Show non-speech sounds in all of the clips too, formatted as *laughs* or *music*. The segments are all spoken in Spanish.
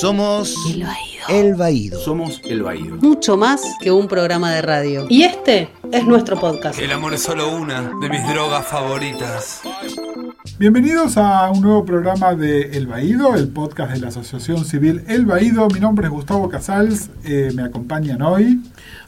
Somos El Baído. El Baído. Somos El Baído. Mucho más que un programa de radio. Y este es nuestro podcast. El amor es solo una de mis drogas favoritas. Bienvenidos a un nuevo programa de El Baído, el podcast de la Asociación Civil El Baído. Mi nombre es Gustavo Casals, eh, me acompañan hoy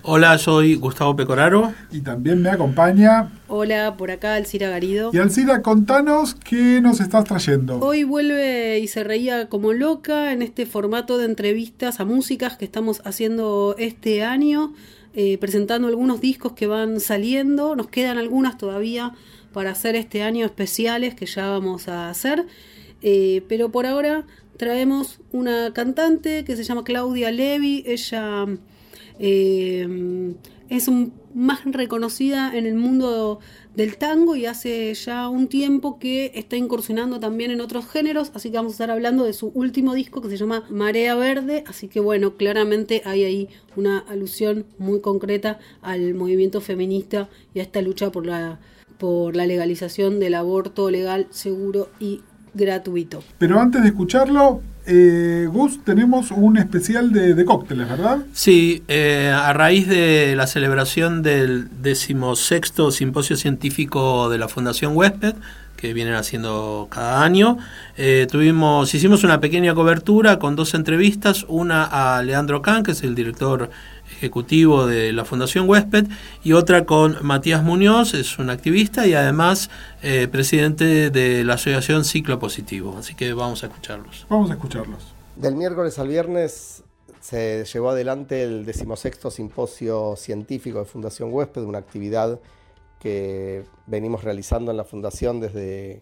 Hola, soy Gustavo Pecoraro. y también me acompaña. Hola, por acá Alcira Garido. Y Alcira, contanos qué nos estás trayendo. Hoy vuelve y se reía como loca en este formato de entrevistas a músicas que estamos haciendo este año, eh, presentando algunos discos que van saliendo. Nos quedan algunas todavía para hacer este año especiales que ya vamos a hacer. Eh, pero por ahora traemos una cantante que se llama Claudia Levi. Ella eh, es más reconocida en el mundo del tango y hace ya un tiempo que está incursionando también en otros géneros, así que vamos a estar hablando de su último disco que se llama Marea Verde, así que bueno, claramente hay ahí una alusión muy concreta al movimiento feminista y a esta lucha por la, por la legalización del aborto legal, seguro y gratuito. Pero antes de escucharlo, eh, Gus, tenemos un especial de, de cócteles, ¿verdad? Sí, eh, a raíz de la celebración del decimosexto simposio científico de la Fundación Huésped, que vienen haciendo cada año, eh, tuvimos, hicimos una pequeña cobertura con dos entrevistas, una a Leandro Kahn, que es el director ejecutivo de la Fundación Huésped, y otra con Matías Muñoz, es un activista y además eh, presidente de la Asociación Ciclo Positivo. Así que vamos a escucharlos. Vamos a escucharlos. Del miércoles al viernes se llevó adelante el decimosexto simposio científico de Fundación Huésped, una actividad que venimos realizando en la Fundación desde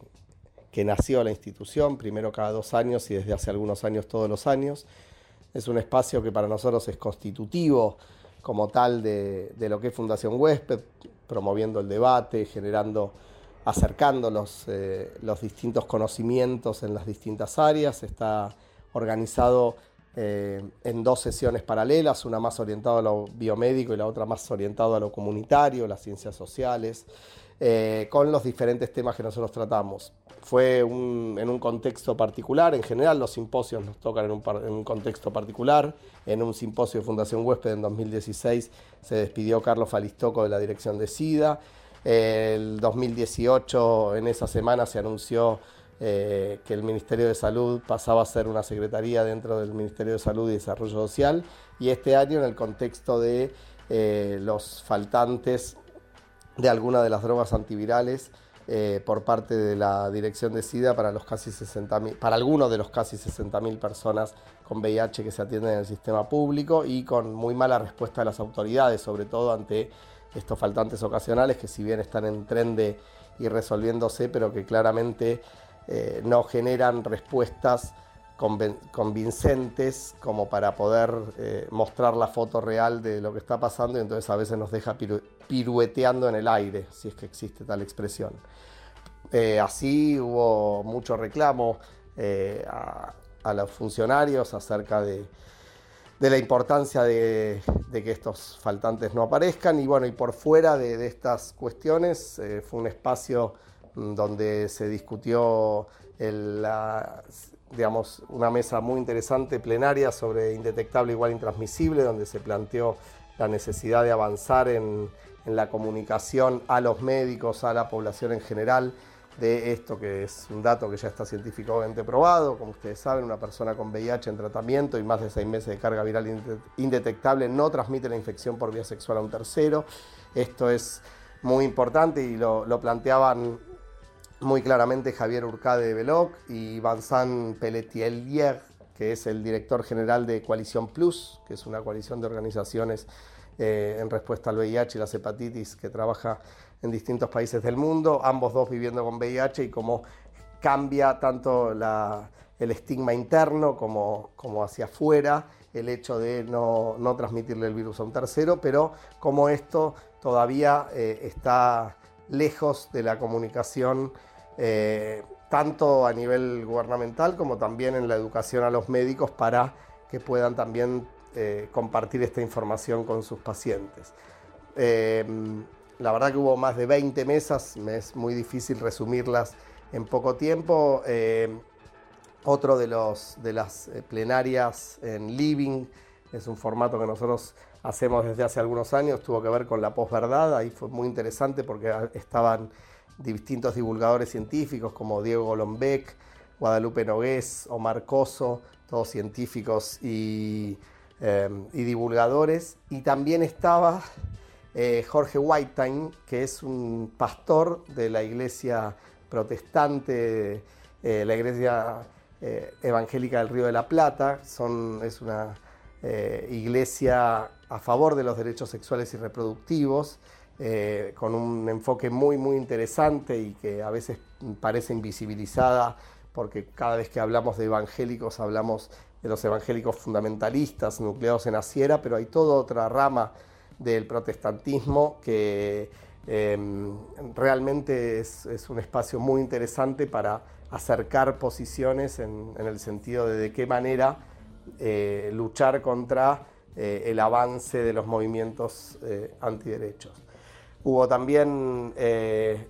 que nació la institución, primero cada dos años y desde hace algunos años todos los años. Es un espacio que para nosotros es constitutivo como tal de, lo que es Fundación Huésped, promoviendo el debate, generando, acercando los, eh, distintos conocimientos en las distintas áreas. Está organizado eh, en dos sesiones paralelas, una más orientada a lo biomédico y la otra más orientada a lo comunitario, las ciencias sociales, eh, con los diferentes temas que nosotros tratamos. Fue en un contexto particular, en general los simposios nos tocan en un, par- en un contexto particular. En un simposio de Fundación Huésped en 2016 se despidió Carlos Falistoco de la dirección de SIDA. El 2018, en esa semana, se anunció eh, que el Ministerio de Salud pasaba a ser una secretaría dentro del Ministerio de Salud y Desarrollo Social. Y este año, en el contexto de eh, los faltantes de alguna de las drogas antivirales eh, por parte de la dirección de SIDA para los casi 60.000 para algunos de los casi 60.000 personas con VIH que se atienden en el sistema público y con muy mala respuesta de las autoridades, sobre todo ante estos faltantes ocasionales que si bien están en tren de ir resolviéndose, pero que claramente eh, no generan respuestas convincentes como para poder eh, mostrar la foto real de lo que está pasando y entonces a veces nos deja piru- pirueteando en el aire, si es que existe tal expresión. Eh, así hubo mucho reclamo eh, a, los funcionarios acerca de, de la importancia de, que estos faltantes no aparezcan y bueno, y por fuera de, estas cuestiones fue un espacio mm, donde se discutió la- digamos, una mesa muy interesante plenaria sobre indetectable igual intransmisible, donde se planteó la necesidad de avanzar en, la comunicación a los médicos, a la población en general, de esto que es un dato que ya está científicamente probado. Como ustedes saben, una persona con VIH en tratamiento y más de seis meses de carga viral inde- indetectable no transmite la infección por vía sexual a un tercero. Esto es muy importante y lo planteaban muy claramente Javier Urcade de Veloc y Vincent Pelletier, que es el director general de Coalición Plus, que es una coalición de organizaciones eh, en respuesta al VIH y las hepatitis que trabaja en distintos países del mundo, ambos dos viviendo con VIH y cómo cambia tanto el estigma interno como, como hacia afuera el hecho de no, no transmitirle el virus a un tercero, pero como esto todavía eh, está lejos de la comunicación eh, tanto a nivel gubernamental como también en la educación a los médicos para que puedan también eh, compartir esta información con sus pacientes. Eh, la verdad que hubo más de 20 mesas, me es muy difícil resumirlas en poco tiempo. Eh, Otro de, los, de las eh, plenarias en Living es un formato que nosotros hacemos desde hace algunos años, tuvo que ver con la posverdad, ahí fue muy interesante porque estaban distintos divulgadores científicos como Diego Golombek, Guadalupe Nogués, Omar Coso, todos científicos y, eh, divulgadores. Y también estaba eh, Jorge Whitetime, que es un pastor de la iglesia protestante, eh, la iglesia evangélica del Río de la Plata. Es una iglesia a favor de los derechos sexuales y reproductivos. Con un enfoque muy muy interesante y que a veces parece invisibilizada porque cada vez que hablamos de evangélicos hablamos de los evangélicos fundamentalistas nucleados en Asiera, pero hay toda otra rama del protestantismo que em, realmente es, un espacio muy interesante para acercar posiciones en, el sentido de de qué manera eh, luchar contra eh, el avance de los movimientos eh, antiderechos. Hubo también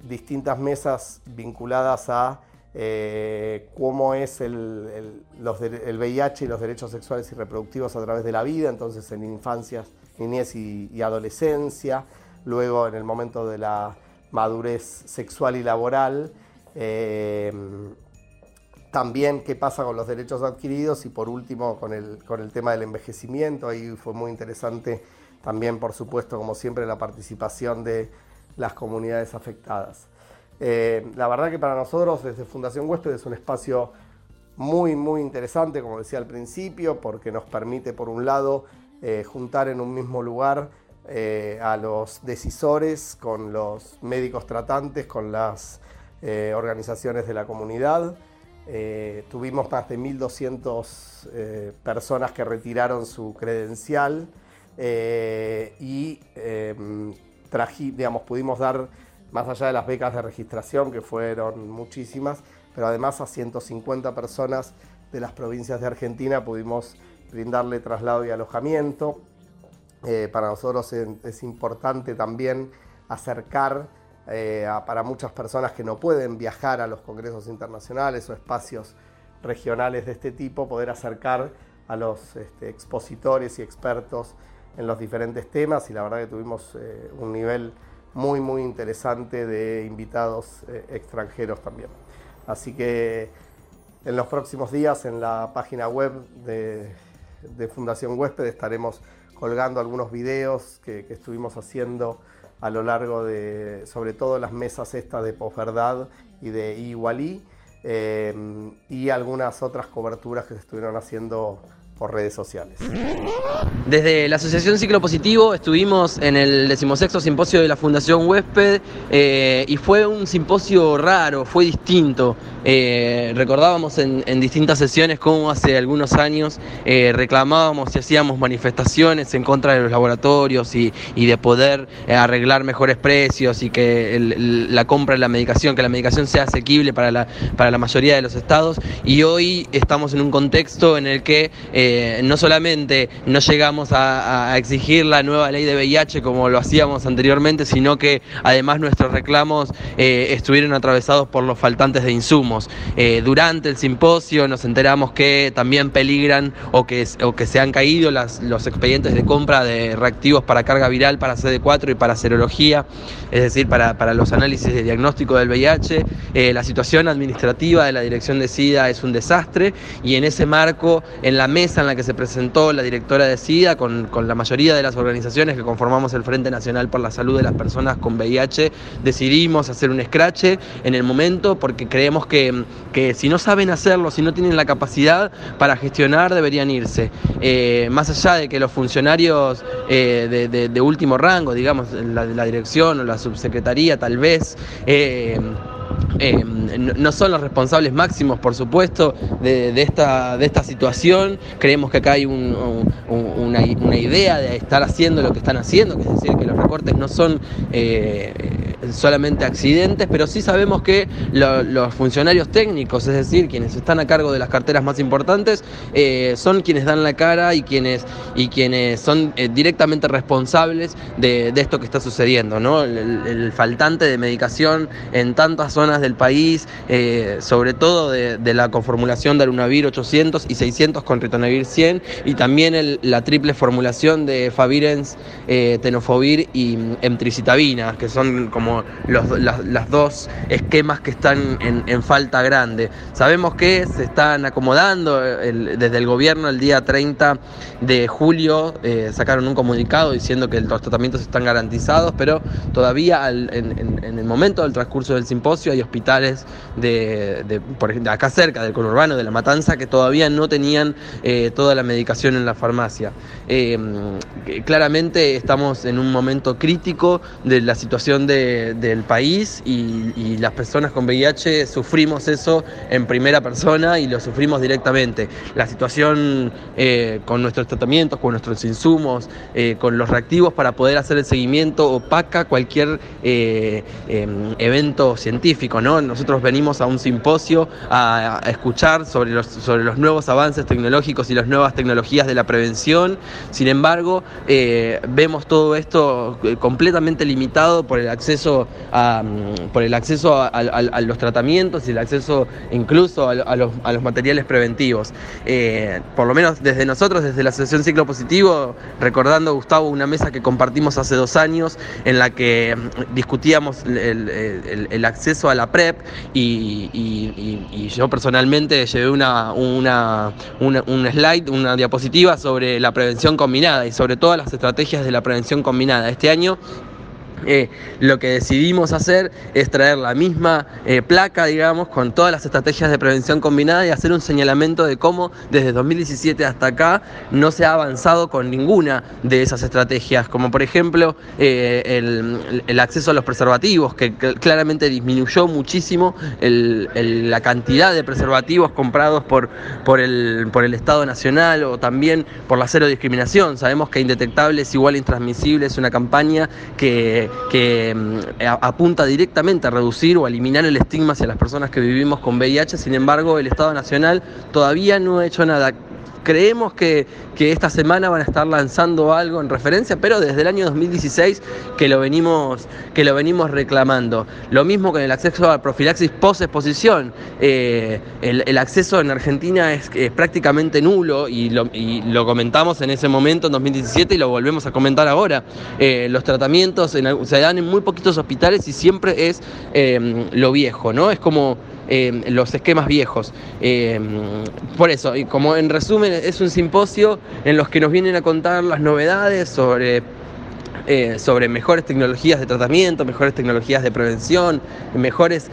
distintas mesas vinculadas a eh, cómo es el, VIH y los derechos sexuales y reproductivos a través de la vida, entonces en infancia, niñez y, adolescencia, luego en el momento de la madurez sexual y laboral, eh, también qué pasa con los derechos adquiridos y por último con el, con el tema del envejecimiento, ahí fue muy interesante también por supuesto como siempre la participación de las comunidades afectadas. Eh, la verdad que para nosotros desde Fundación Huésped es un espacio muy, muy interesante, como decía al principio, porque nos permite, por un lado, eh, juntar en un mismo lugar eh, a los decisores con los médicos tratantes, con las organizaciones de la comunidad. tuvimos más de 1.200 personas que retiraron su credencial y digamos, pudimos dar más allá de las becas de registración, que fueron muchísimas, pero además a 150 personas de las provincias de Argentina pudimos brindarle traslado y alojamiento. Eh, para nosotros es, importante también acercar eh, para muchas personas que no pueden viajar a los congresos internacionales o espacios regionales de este tipo, poder acercar a los este, expositores y expertos en los diferentes temas y la verdad que tuvimos eh, un nivel muy, muy interesante de invitados eh, extranjeros también. Así que en los próximos días en la página web de, Fundación Huésped estaremos colgando algunos videos que, estuvimos haciendo a lo largo de, sobre todo las mesas estas de posverdad y de Igualí, eh, y algunas otras coberturas que se estuvieron haciendo por redes sociales. Desde la Asociación Ciclo Positivo estuvimos en el decimosexto simposio de la Fundación Huésped eh, y fue un simposio raro, fue distinto. Eh, recordábamos en, distintas sesiones cómo hace algunos años eh, reclamábamos y hacíamos manifestaciones en contra de los laboratorios y, de poder arreglar mejores precios y que la compra de la medicación, que la medicación sea asequible para la, para la mayoría de los estados. Y hoy estamos en un contexto en el que eh, no solamente no llegamos a, exigir la nueva ley de VIH como lo hacíamos anteriormente, sino que además nuestros reclamos eh, estuvieron atravesados por los faltantes de insumos. Eh, durante el simposio nos enteramos que también peligran o que, que se han caído los expedientes de compra de reactivos para carga viral, para CD4 y para serología, es decir, para, para los análisis de diagnóstico del VIH. la situación administrativa de la Dirección de SIDA es un desastre y en ese marco, en la mesa, en la que se presentó la directora de SIDA con, la mayoría de las organizaciones que conformamos el Frente Nacional por la Salud de las Personas con VIH, decidimos hacer un escrache en el momento porque creemos que, si no saben hacerlo, si no tienen la capacidad para gestionar, deberían irse. Eh, más allá de que los funcionarios eh, de, último rango, digamos, la, la dirección o la subsecretaría tal vez, eh, eh, no son los responsables máximos, por supuesto, de, esta, de esta situación. Creemos que acá hay una, idea de estar haciendo lo que están haciendo, que es decir, que los recortes no son, eh, solamente accidentes, pero sí sabemos que los funcionarios técnicos, es decir, quienes están a cargo de las carteras más importantes, eh, son quienes dan la cara y quienes, y quienes son eh, directamente responsables de, esto que está sucediendo, ¿no? El, faltante de medicación en tantas zonas del país, eh, sobre todo de, la conformulación de Arunavir 800 y 600 con Ritonavir 100, y también la triple formulación de Favirens, Tenofovir y Emtricitabina, que son como los, las, dos esquemas que están en, falta grande. Sabemos que se están acomodando desde el gobierno el día 30 de julio, eh, sacaron un comunicado diciendo que los tratamientos están garantizados, pero todavía en, el momento del transcurso del simposio hay hospitales de, por ejemplo, acá cerca del conurbano, de La Matanza, que todavía no tenían eh, toda la medicación en la farmacia. Eh, claramente estamos en un momento crítico de la situación del país y, las personas con VIH sufrimos eso en primera persona y lo sufrimos directamente. La situación eh, con nuestros tratamientos, con nuestros insumos, eh, con los reactivos para poder hacer el seguimiento opaca cualquier eh, em, evento científico. ¿no? Nosotros venimos a un simposio a, escuchar sobre los, sobre los nuevos avances tecnológicos y las nuevas tecnologías de la prevención. Sin embargo, vemos todo esto completamente limitado por el acceso mm, por el acceso a, los tratamientos y el acceso incluso a, los, materiales preventivos. Eh, por lo menos desde nosotros, desde la Asociación Ciclo Positivo, recordando, Gustavo, una mesa que compartimos hace dos años en la que mm, discutíamos el, acceso a la PrEP y, yo personalmente llevé una, una, un slide, una diapositiva sobre la prevención combinada y sobre todas las estrategias de la prevención combinada. Este año eh, lo que decidimos hacer es traer la misma eh, placa, digamos, con todas las estrategias de prevención combinada y hacer un señalamiento de cómo desde 2017 hasta acá no se ha avanzado con ninguna de esas estrategias, como por ejemplo eh, el, acceso a los preservativos, que claramente disminuyó muchísimo la cantidad de preservativos comprados por, el, por el Estado Nacional o también por la cero discriminación. Sabemos que Indetectable es igual a Intransmisible, es una campaña que que mm, apunta directamente a reducir o eliminar el estigma hacia las personas que vivimos con VIH, sin embargo el Estado Nacional todavía no ha hecho nada. Creemos que, esta semana van a estar lanzando algo en referencia, pero desde el año 2016 que lo venimos, que lo venimos reclamando. Lo mismo con el acceso a profilaxis post-exposición. Eh, el, acceso en Argentina es, prácticamente nulo y lo, comentamos en ese momento, en 2017, y lo volvemos a comentar ahora. Eh, los tratamientos se dan en muy poquitos hospitales y siempre es eh, lo viejo, ¿no? Es como eh, los esquemas viejos. Eh, por eso, y como en resumen es un simposio en los que nos vienen a contar las novedades sobre eh, sobre mejores tecnologías de tratamiento, mejores tecnologías de prevención, mejores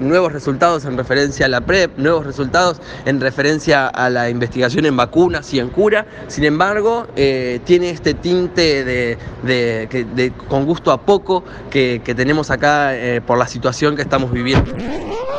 nuevos resultados en referencia a la PrEP, nuevos resultados en referencia a la investigación en vacunas y en cura. Sin embargo, tiene este tinte de, con gusto a poco que tenemos acá por la situación que estamos viviendo.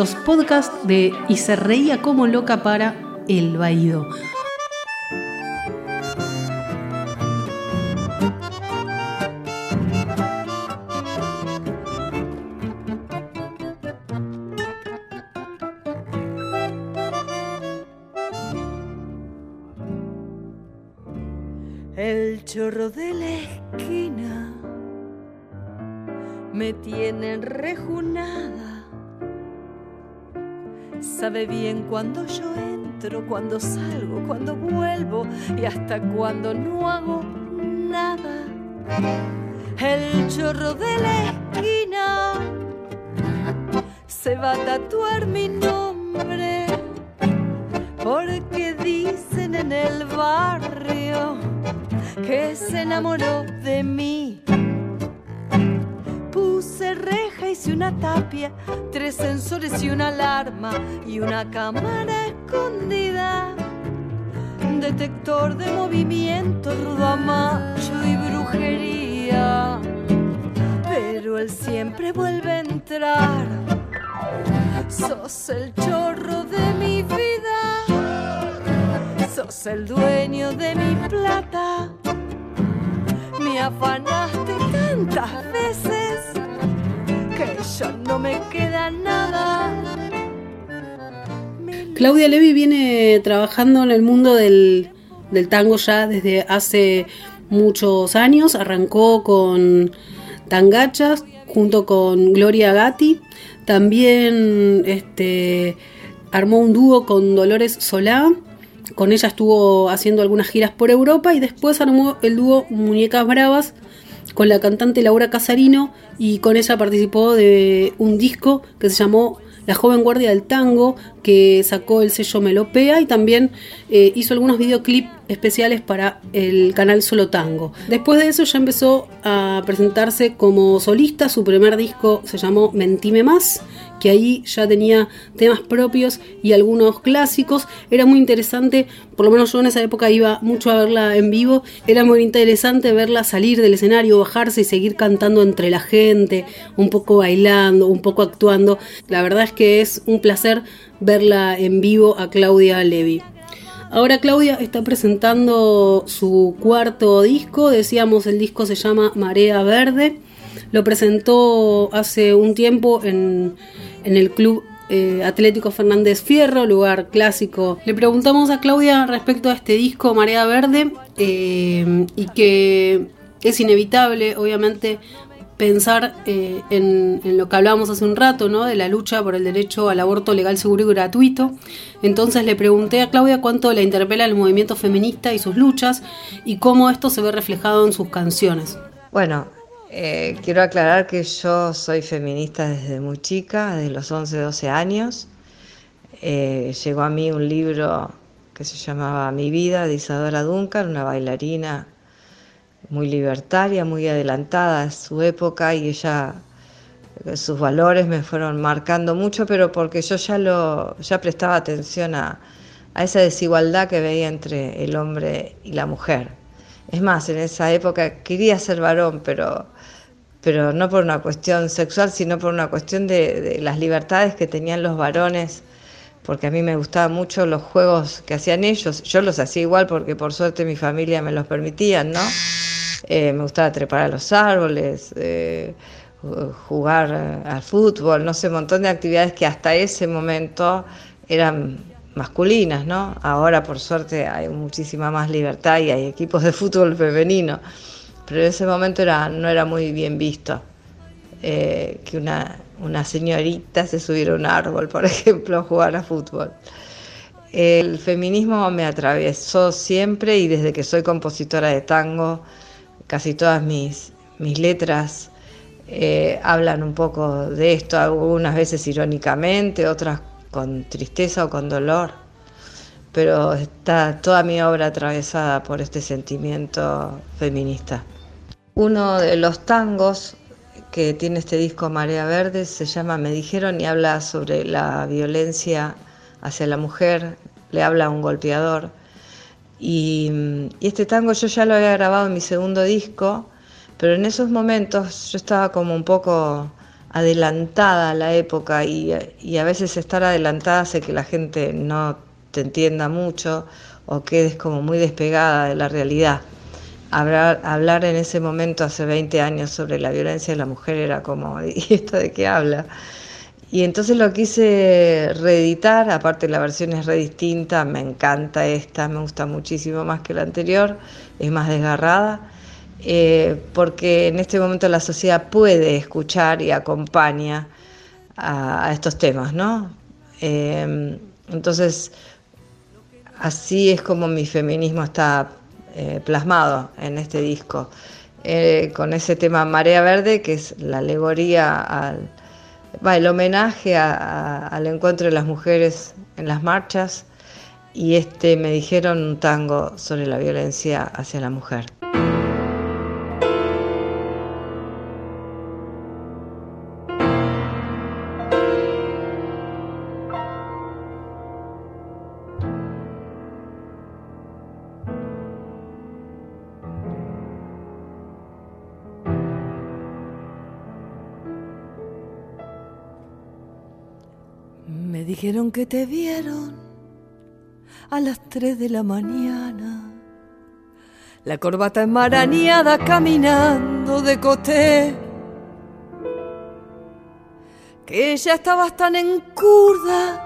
los podcasts de Y se reía como loca para El Baído. El chorro de la esquina me tiene rejunada sabe bien cuando yo entro, cuando salgo, cuando vuelvo y hasta cuando no hago nada. El chorro de la esquina se va a tatuar mi nombre porque dicen en el barrio que se enamoró de mí Puse reja, hice una tapia, tres sensores y una alarma y una cámara escondida. Detector de movimiento, rudo macho y brujería. Pero él siempre vuelve a entrar. Sos el chorro de mi vida. Sos el dueño de mi plata. Me afanaste tantas veces que ya no me queda nada. Claudia Levi viene trabajando en el mundo del, tango ya desde hace muchos años. Arrancó con Tangachas junto con Gloria Gatti. También este, armó un dúo con Dolores Solá. Con ella estuvo haciendo algunas giras por Europa y después armó el dúo Muñecas Bravas con la cantante Laura Casarino y con ella participó de un disco que se llamó La joven guardia del tango que sacó el sello Melopea y también eh, hizo algunos videoclips especiales para el canal Solo Tango. Después de eso ya empezó a presentarse como solista, su primer disco se llamó Mentime Más, que ahí ya tenía temas propios y algunos clásicos. Era muy interesante, por lo menos yo en esa época iba mucho a verla en vivo, era muy interesante verla salir del escenario, bajarse y seguir cantando entre la gente, un poco bailando, un poco actuando. La verdad es que es un placer verla en vivo a Claudia Levi. Ahora Claudia está presentando su cuarto disco, decíamos el disco se llama Marea Verde, lo presentó hace un tiempo en, en el club eh, Atlético Fernández Fierro, lugar clásico. Le preguntamos a Claudia respecto a este disco Marea Verde eh, y que es inevitable, obviamente, pensar eh, en, en, lo que hablábamos hace un rato, ¿no? De la lucha por el derecho al aborto legal, seguro y gratuito. Entonces le pregunté a Claudia cuánto la interpela el movimiento feminista y sus luchas y cómo esto se ve reflejado en sus canciones. Bueno, eh, quiero aclarar que yo soy feminista desde muy chica, desde los 11, 12 años. Eh, llegó a mí un libro que se llamaba Mi vida de Isadora Duncan, una bailarina muy libertaria, muy adelantada a su época y ella sus valores me fueron marcando mucho, pero porque yo ya lo ya prestaba atención a, a esa desigualdad que veía entre el hombre y la mujer. Es más, en esa época quería ser varón, pero pero no por una cuestión sexual, sino por una cuestión de, las libertades que tenían los varones, porque a mí me gustaban mucho los juegos que hacían ellos. Yo los hacía igual porque por suerte mi familia me los permitía, ¿no? Eh, me gustaba trepar a los árboles, eh, jugar al fútbol, no sé, un montón de actividades que hasta ese momento eran masculinas, ¿no? Ahora por suerte hay muchísima más libertad y hay equipos de fútbol femenino, pero en ese momento era, no era muy bien visto eh, que una, una señorita se subiera a un árbol, por *laughs* ejemplo, a jugar a fútbol. El feminismo me atravesó siempre y desde que soy compositora de tango, casi todas mis, mis letras eh, hablan un poco de esto, algunas veces irónicamente, otras con tristeza o con dolor, pero está toda mi obra atravesada por este sentimiento feminista. Uno de los tangos que tiene este disco Marea Verde se llama Me dijeron y habla sobre la violencia hacia la mujer, le habla a un golpeador y, este tango yo ya lo había grabado en mi segundo disco, pero en esos momentos yo estaba como un poco adelantada a la época y, a veces estar adelantada hace que la gente no te entienda mucho o quedes como muy despegada de la realidad. Hablar, hablar en ese momento, hace 20 años, sobre la violencia de la mujer era como, *laughs* ¿y esto de qué habla? Y entonces lo quise reeditar, aparte la versión es re distinta, me encanta esta, me gusta muchísimo más que la anterior, es más desgarrada, eh, porque en este momento la sociedad puede escuchar y acompaña a, estos temas, ¿no? Eh, entonces, así es como mi feminismo está eh, plasmado en este disco, eh, con ese tema Marea Verde, que es la alegoría al va, el homenaje al encuentro de las mujeres en las marchas y este me dijeron un tango sobre la violencia hacia la mujer. Que te vieron a las 3 de la mañana. La corbata enmarañada caminando de coté. Que ya estabas tan encurda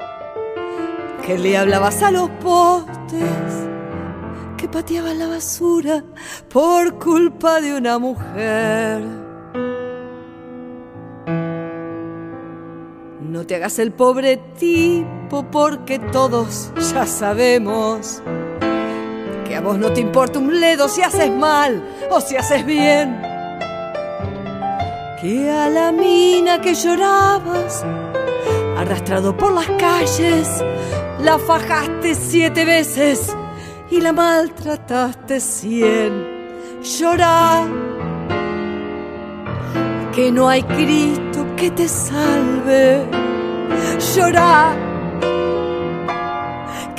que le hablabas a los postes, que pateabas la basura por culpa de una mujer. No te hagas el pobre tipo porque todos ya sabemos que a vos no te importa un ledo si haces mal o si haces bien. Que a la mina que llorabas, arrastrado por las calles, la fajaste siete veces y la maltrataste cien. Llorar que no hay Cristo que te salve llorar,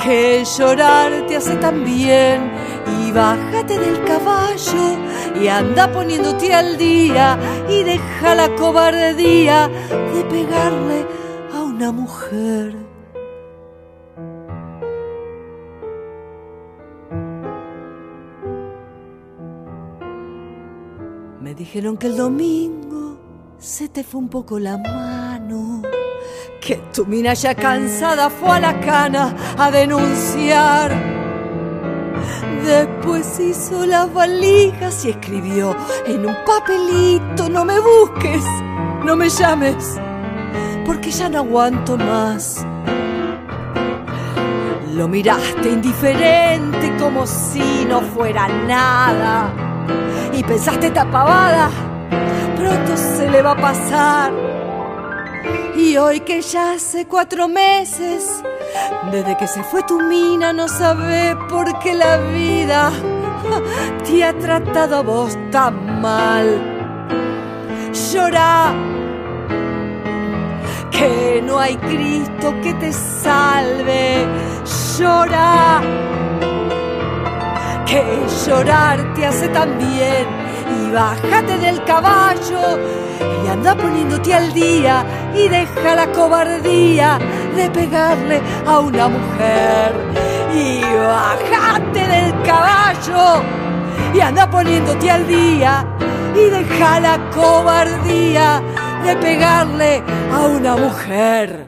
que llorar te hace tan bien. Y bájate del caballo y anda poniéndote al día y deja la cobardía de pegarle a una mujer. Me dijeron que el domingo se te fue un poco la mano que tu mina ya cansada fue a la cana a denunciar. Después hizo las valijas y escribió en un papelito, no me busques, no me llames, porque ya no aguanto más. Lo miraste indiferente como si no fuera nada y pensaste tapabada, pronto se le va a pasar y hoy que ya hace cuatro meses, desde que se fue tu mina, no sabe por qué la vida te ha tratado a vos tan mal. Llora, que no hay Cristo que te salve. Llora, que llorar te hace tan bien. Y bájate del caballo y anda poniéndote al día y deja la cobardía de pegarle a una mujer. Y bajate del caballo y anda poniéndote al día y deja la cobardía de pegarle a una mujer.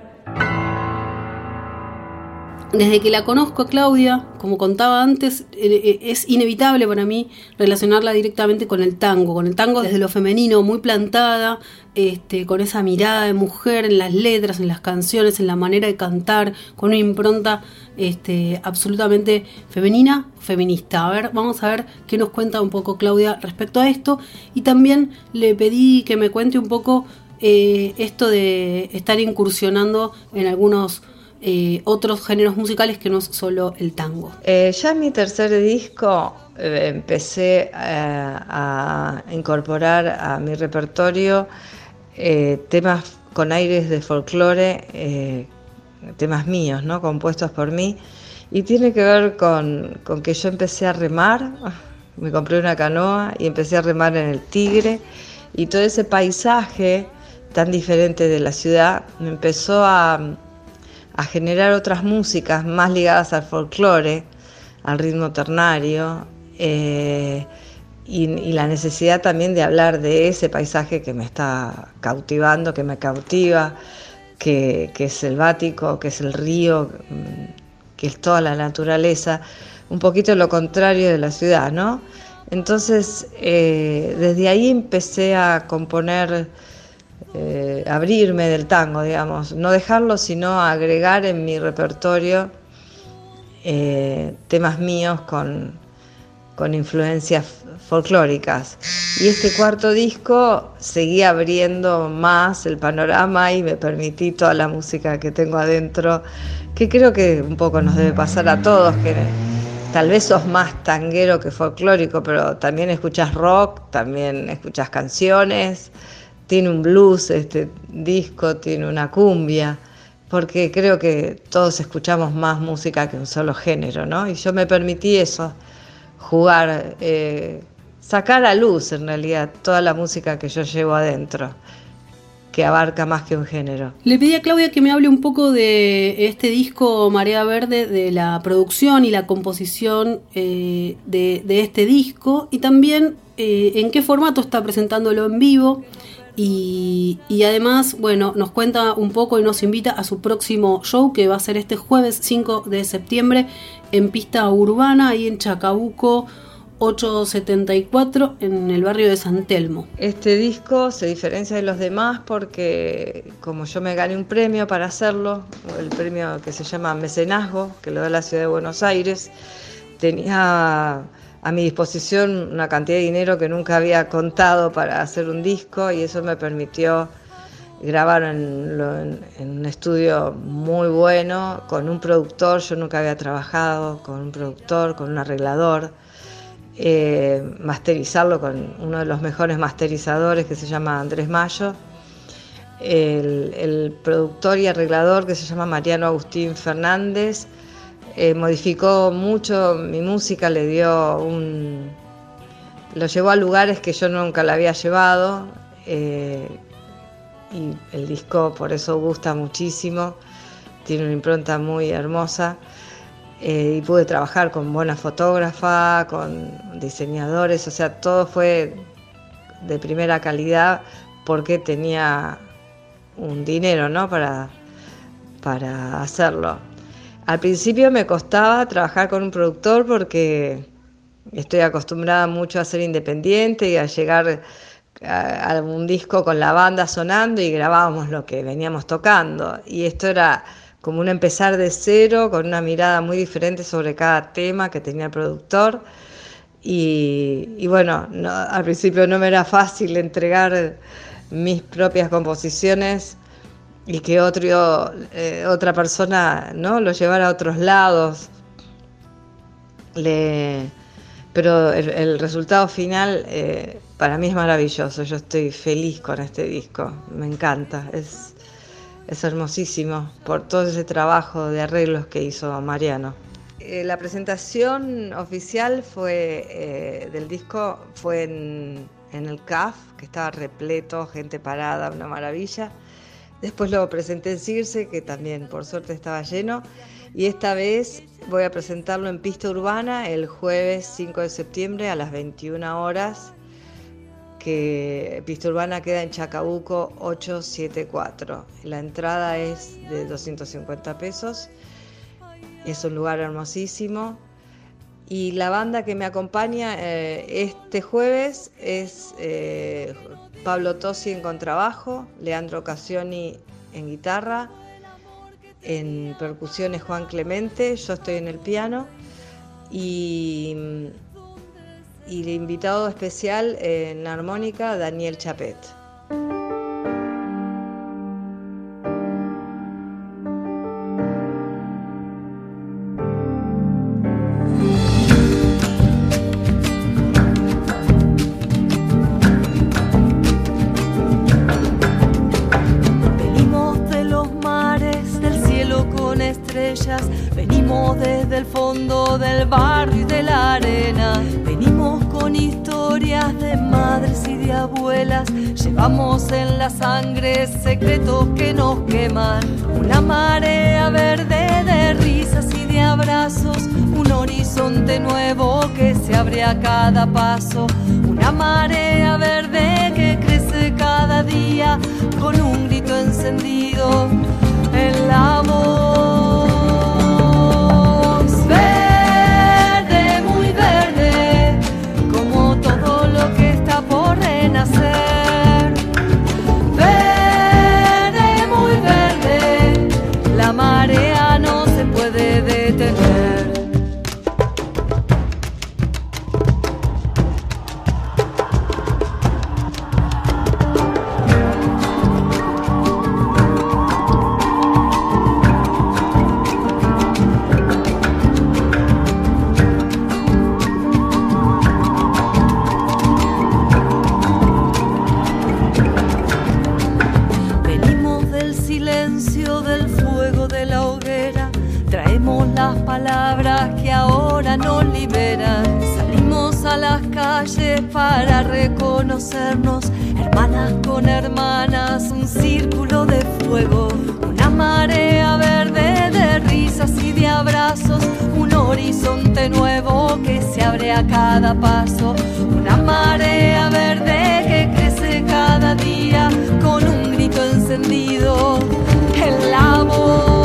Desde que la conozco a Claudia, como contaba antes, eh, eh, es inevitable para mí relacionarla directamente con el tango, con el tango desde lo femenino, muy plantada, este, con esa mirada de mujer en las letras, en las canciones, en la manera de cantar, con una impronta este, absolutamente femenina, feminista. A ver, vamos a ver qué nos cuenta un poco Claudia respecto a esto. Y también le pedí que me cuente un poco eh, esto de estar incursionando en algunos eh, otros géneros musicales que no es solo el tango. Eh, ya en mi tercer disco eh, empecé a incorporar a mi repertorio temas con aires de folclore, temas míos, ¿no? compuestos por mí, y tiene que ver con, con que yo empecé a remar, *laughs* me compré una canoa y empecé a remar en el Tigre, y todo ese paisaje tan diferente de la ciudad me empezó a a generar otras músicas más ligadas al folclore, al ritmo ternario, eh, y, la necesidad también de hablar de ese paisaje que me está cautivando, que me cautiva, que, es selvático, que es el río, que es toda la naturaleza, un poquito lo contrario de la ciudad, ¿no? Entonces, eh, desde ahí empecé a componer eh, abrirme del tango, digamos, no dejarlo, sino agregar en mi repertorio eh, temas míos con, con influencias folclóricas. Y este cuarto disco seguía abriendo más el panorama y me permití toda la música que tengo adentro, que creo que un poco nos debe pasar a todos, que tal vez sos más tanguero que folclórico, pero también escuchas rock, también escuchas canciones tiene un blues este disco, tiene una cumbia, porque creo que todos escuchamos más música que un solo género, ¿no? Y yo me permití eso, jugar, eh, sacar a luz en realidad toda la música que yo llevo adentro, que abarca más que un género. Le pedí a Claudia que me hable un poco de este disco Marea Verde, de la producción y la composición eh, de, este disco y también eh, en qué formato está presentándolo en vivo. Y, además, bueno, nos cuenta un poco y nos invita a su próximo show que va a ser este jueves 5 de septiembre en pista urbana, ahí en Chacabuco 874 en el barrio de San Telmo. Este disco se diferencia de los demás porque como yo me gané un premio para hacerlo, el premio que se llama Mecenazgo, que lo da la ciudad de Buenos Aires, tenía a mi disposición una cantidad de dinero que nunca había contado para hacer un disco y eso me permitió grabar en, en, un estudio muy bueno, con un productor, yo nunca había trabajado con un productor, con un arreglador eh, masterizarlo con uno de los mejores masterizadores que se llama Andrés Mayo, el, productor y arreglador que se llama Mariano Agustín Fernández, eh, modificó mucho mi música, le dio un... lo llevó a lugares que yo nunca la había llevado eh, y el disco por eso gusta muchísimo, tiene una impronta muy hermosa. Eh, y pude trabajar con buena fotógrafa, con diseñadores, o sea, todo fue de primera calidad porque tenía un dinero ¿no? para, para hacerlo. Al principio me costaba trabajar con un productor porque estoy acostumbrada mucho a ser independiente y a llegar a, un disco con la banda sonando y grabábamos lo que veníamos tocando. Y esto era como un empezar de cero, con una mirada muy diferente sobre cada tema que tenía el productor. Y, bueno, al principio no me era fácil entregar mis propias composiciones y que otro, eh, otra persona ¿no? lo llevara a otros lados. pero el, resultado final eh, para mí es maravilloso. Yo estoy feliz con este disco, me encanta. Es, es hermosísimo por todo ese trabajo de arreglos que hizo Mariano. Eh, la presentación oficial fue del disco fue en, el CAF, que estaba repleto, gente parada, una maravilla. Después lo presenté en Circe, que también por suerte estaba lleno. Y esta vez voy a presentarlo en pista urbana el jueves 5 de septiembre a las 21 horas que Pista Urbana queda en Chacabuco 874. La entrada es de 250 pesos. Es un lugar hermosísimo. Y la banda que me acompaña eh, este jueves es eh, Pablo Tosi en contrabajo, Leandro Casioni en guitarra, en percusiones Juan Clemente, yo estoy en el piano y y el invitado especial en armónica, Daniel Chapet. Venimos desde el fondo del barrio y de la arena con historias de madres y de abuelas. Llevamos en la sangre secretos que nos queman. Una marea verde de risas y de abrazos. Un horizonte nuevo que se abre a cada paso. Una marea verde que crece cada día con un grito encendido. El amor. silencio del fuego de la hoguera, traemos las palabras que ahora nos liberan. Salimos a las calles para reconocernos, hermanas con hermanas, un círculo de fuego, una marea verde de risas y de abrazos, un horizonte nuevo que se abre a cada paso, una marea verde que crece cada día con un grito encendido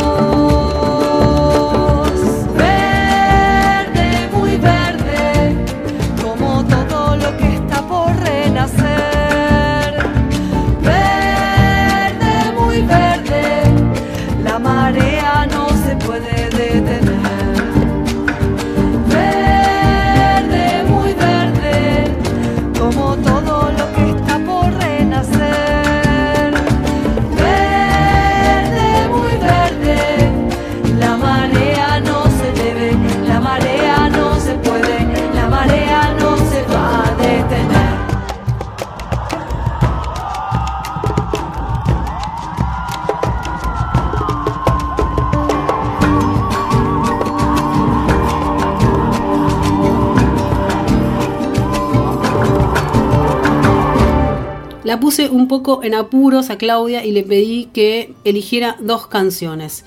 La puse un poco en apuros a Claudia y le pedí que eligiera dos canciones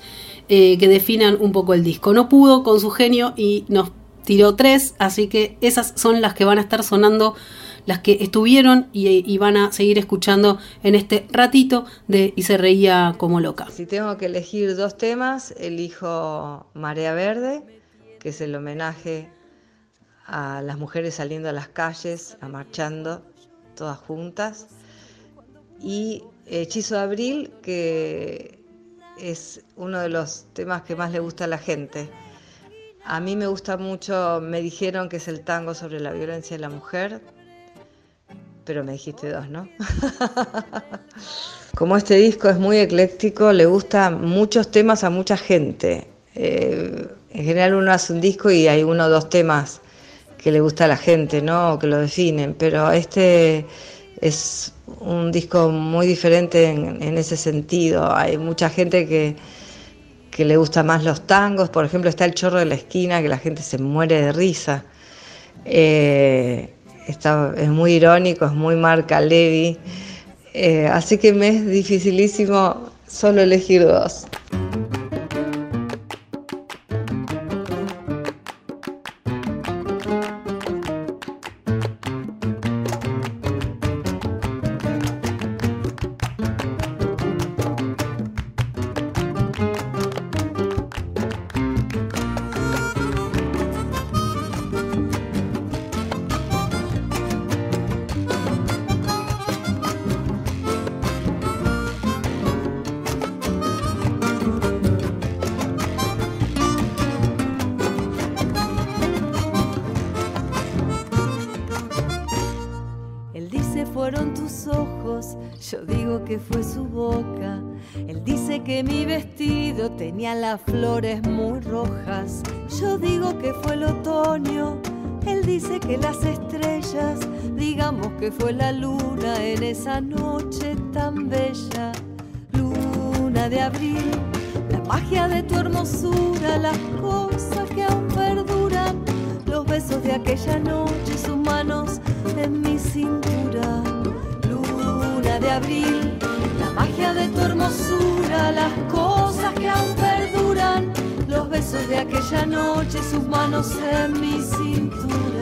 eh, que definan un poco el disco. No pudo con su genio y nos tiró tres, así que esas son las que van a estar sonando, las que estuvieron y, y van a seguir escuchando en este ratito de Y se reía como loca. Si tengo que elegir dos temas, elijo Marea Verde, que es el homenaje a las mujeres saliendo a las calles, a marchando, todas juntas. Y Hechizo de Abril, que es uno de los temas que más le gusta a la gente. A mí me gusta mucho, me dijeron que es el tango sobre la violencia de la mujer, pero me dijiste dos, ¿no? *laughs* Como este disco es muy ecléctico, le gustan muchos temas a mucha gente. Eh, en general uno hace un disco y hay uno o dos temas que le gusta a la gente, ¿no? O que lo definen, pero este es un disco muy diferente en, ese sentido. Hay mucha gente que, que le gusta más los tangos, por ejemplo está El Chorro de la Esquina, que la gente se muere de risa. Eh, está, es muy irónico, es muy marca Levi. Eh, así que me es dificilísimo solo elegir dos. De aquella noche, sus manos en mi cintura. Luna de abril, la magia de tu hermosura, las cosas que aún perduran, los besos de aquella noche, sus manos en mi cintura.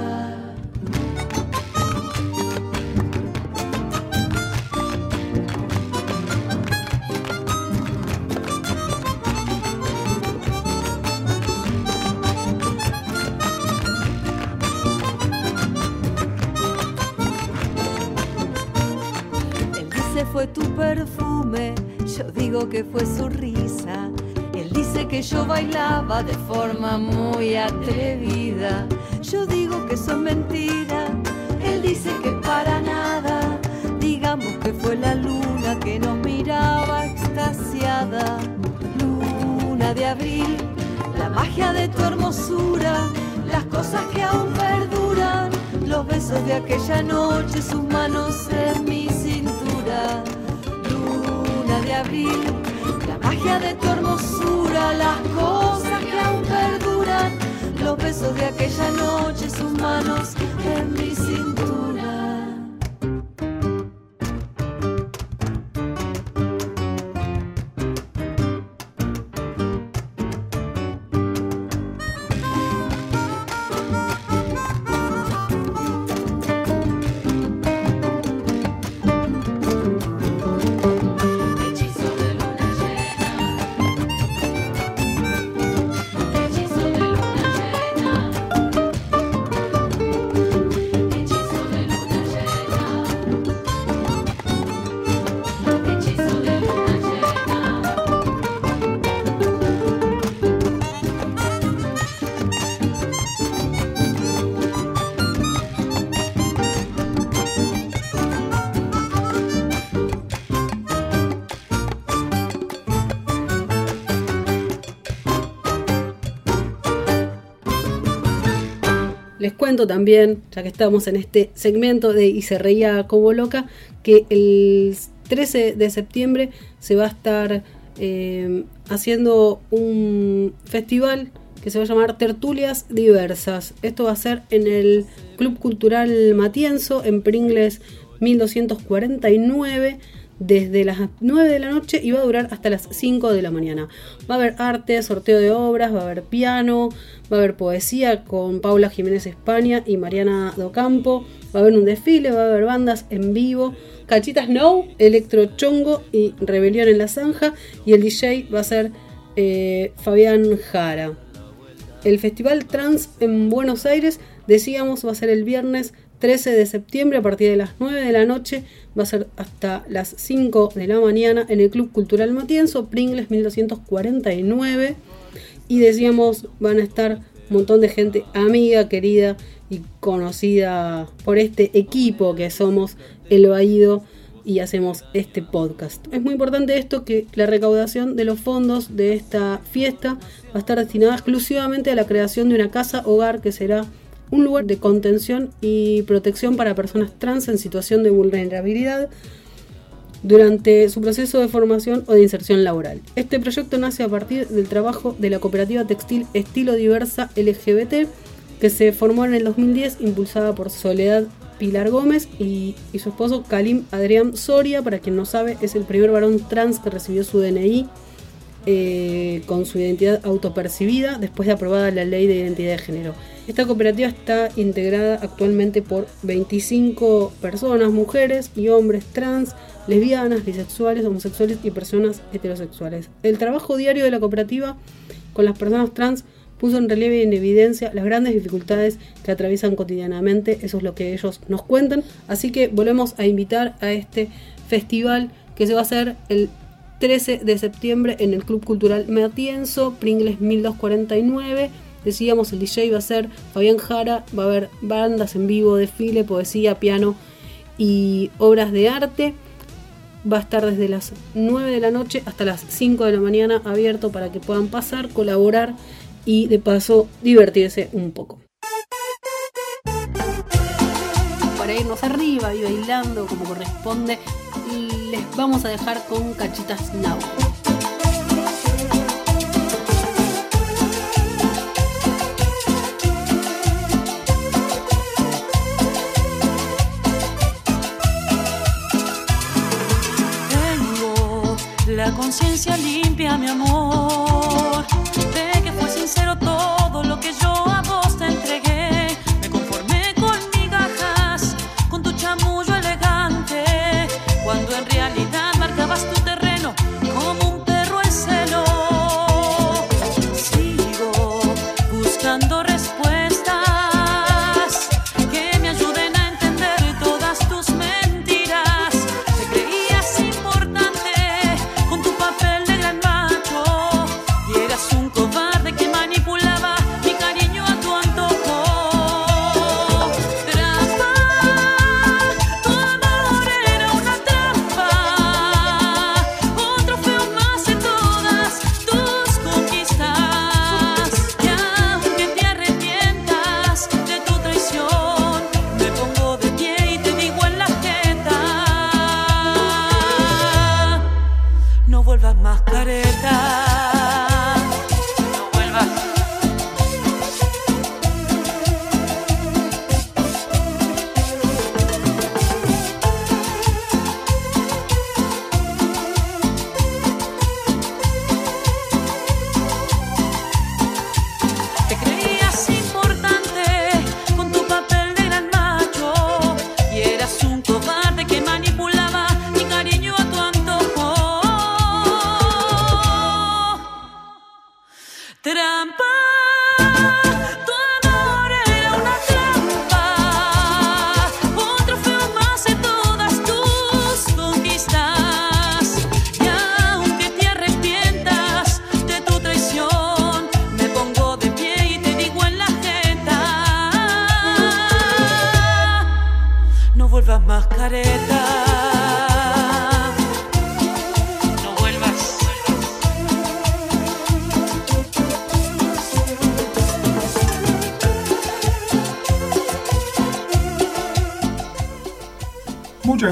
Fue tu perfume, yo digo que fue su risa. Él dice que yo bailaba de forma muy atrevida. Yo digo que son mentiras. Él dice que para nada. Digamos que fue la luna que nos miraba extasiada. Luna de abril, la magia de tu hermosura, las cosas que aún perduran, los besos de aquella noche, sus manos en mi la magia de tu hermosura, las cosas que aún perduran, los besos de aquella noche, sus manos Les cuento también, ya que estamos en este segmento de Y se reía como loca, que el 13 de septiembre se va a estar eh, haciendo un festival que se va a llamar Tertulias Diversas. Esto va a ser en el Club Cultural Matienzo, en Pringles 1249 desde las 9 de la noche y va a durar hasta las 5 de la mañana. Va a haber arte, sorteo de obras, va a haber piano, va a haber poesía con Paula Jiménez España y Mariana Docampo, va a haber un desfile, va a haber bandas en vivo, Cachitas No, Electro Chongo y Rebelión en la Zanja y el DJ va a ser eh, Fabián Jara. El Festival Trans en Buenos Aires, decíamos, va a ser el viernes 13 de septiembre a partir de las 9 de la noche. Va a ser hasta las 5 de la mañana en el Club Cultural Matienzo, Pringles 1249. Y decíamos, van a estar un montón de gente amiga, querida y conocida por este equipo que somos El Baído y hacemos este podcast. Es muy importante esto que la recaudación de los fondos de esta fiesta va a estar destinada exclusivamente a la creación de una casa hogar que será un lugar de contención y protección para personas trans en situación de vulnerabilidad durante su proceso de formación o de inserción laboral. Este proyecto nace a partir del trabajo de la cooperativa textil Estilo Diversa LGBT que se formó en el 2010 impulsada por Soledad Pilar Gómez y, y su esposo Kalim Adrián Soria, para quien no sabe, es el primer varón trans que recibió su DNI eh, con su identidad autopercibida después de aprobada la ley de identidad de género. Esta cooperativa está integrada actualmente por 25 personas, mujeres y hombres trans, lesbianas, bisexuales, homosexuales y personas heterosexuales. El trabajo diario de la cooperativa con las personas trans puso en relieve y en evidencia las grandes dificultades que atraviesan cotidianamente, eso es lo que ellos nos cuentan. Así que volvemos a invitar a este festival que se va a hacer el 13 de septiembre en el Club Cultural Matienzo, Pringles 1249. Decíamos, el DJ va a ser Fabián Jara, va a haber bandas en vivo, desfile, poesía, piano y obras de arte. Va a estar desde las 9 de la noche hasta las 5 de la mañana abierto para que puedan pasar, colaborar y de paso divertirse un poco. Para irnos arriba y bailando como corresponde, les vamos a dejar con Cachitas Now. Tengo la conciencia limpia, mi amor, de que fue sincero todo lo que yo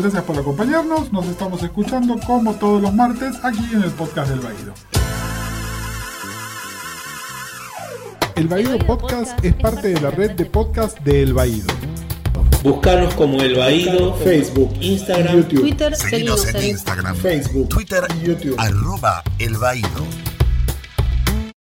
gracias por acompañarnos. Nos estamos escuchando como todos los martes aquí en el podcast del Baído. El Baído Podcast es parte de la red de podcast de El Baído. Buscanos como El Baído, Facebook, Instagram, YouTube, Twitter, Seguinos seguimos en Instagram, Facebook, Twitter, YouTube. arroba El Baído.